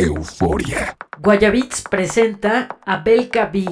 Euforia. Guayabits presenta a Belka B.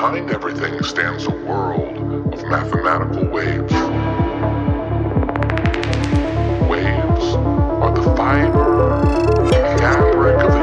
behind everything stands a world of mathematical waves. Waves are the fiber and fabric of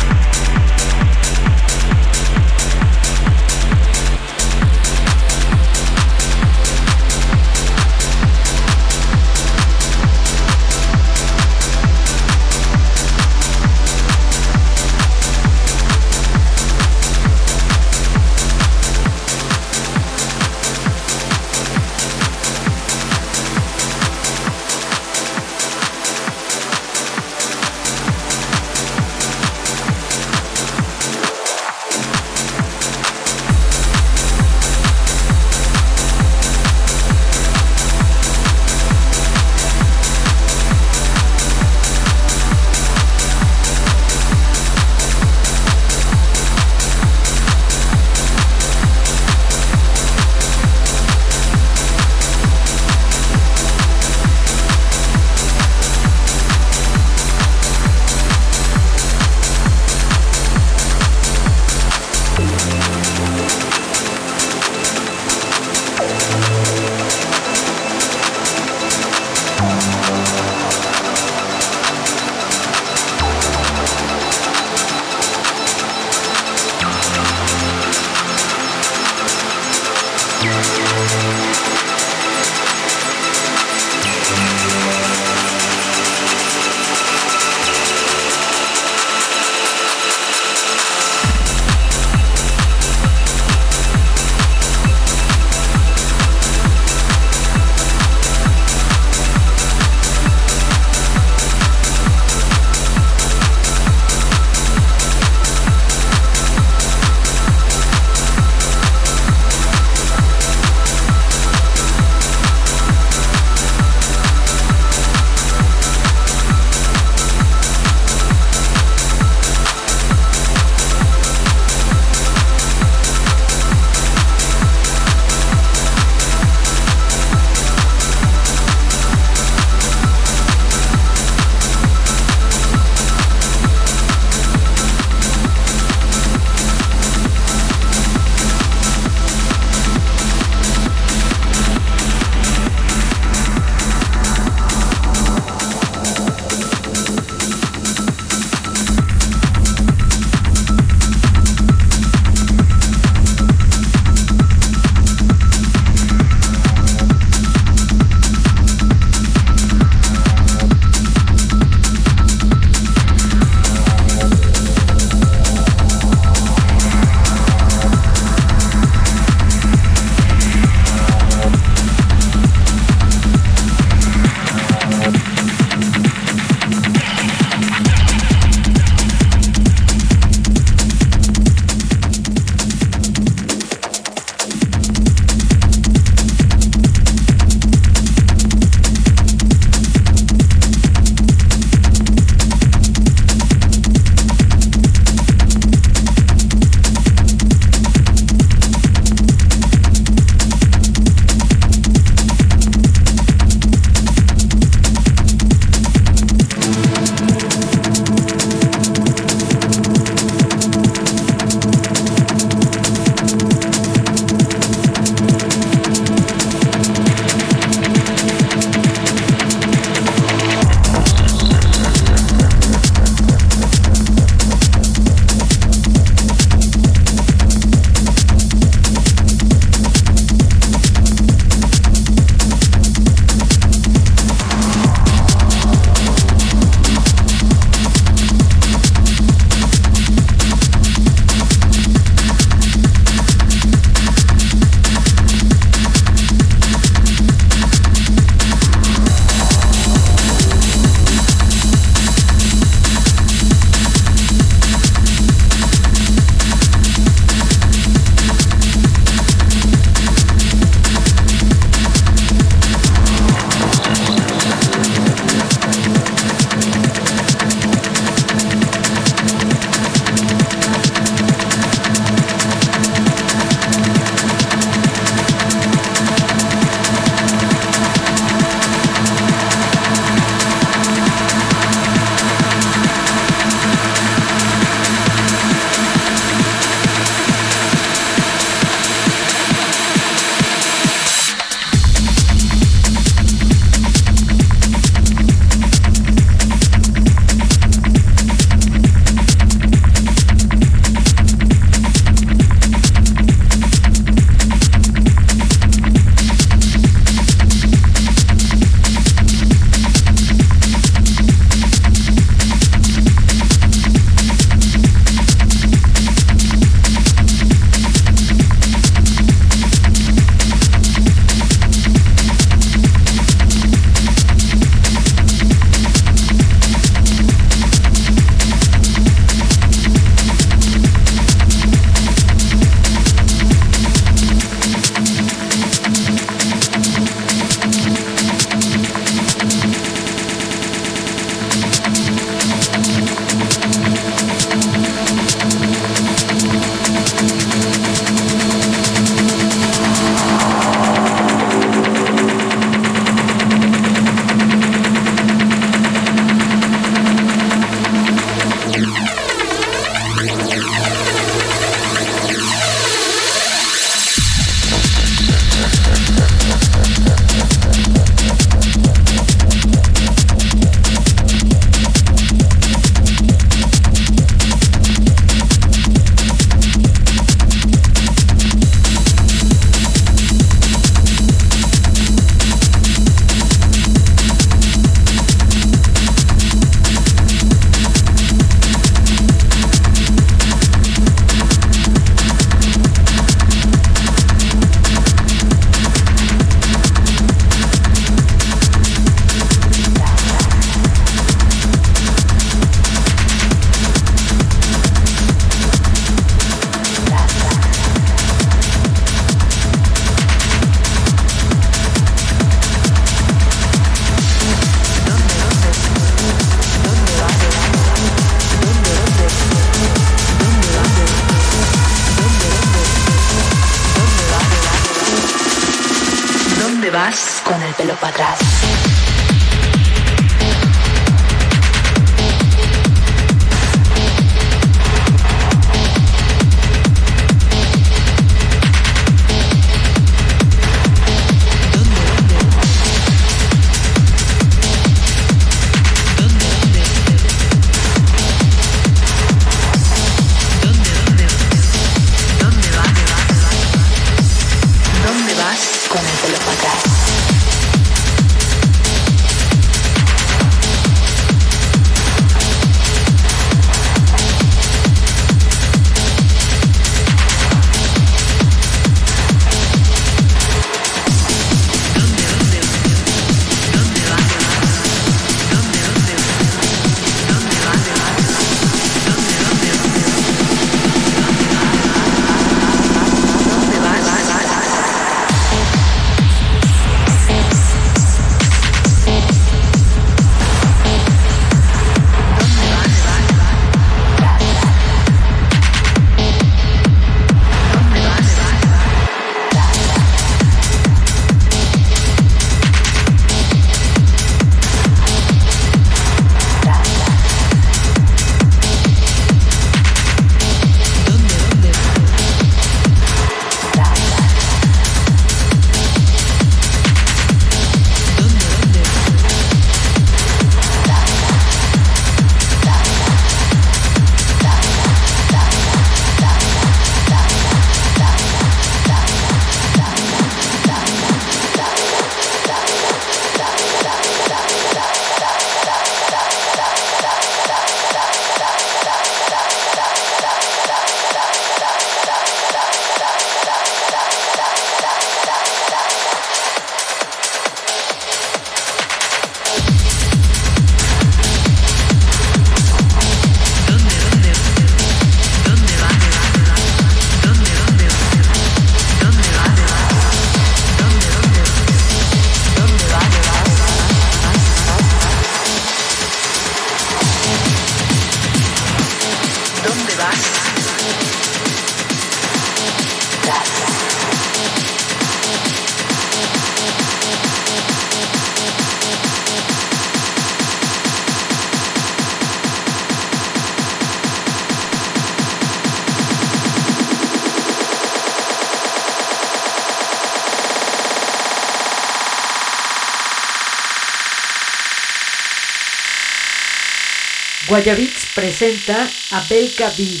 Guayabits presenta a Belka B.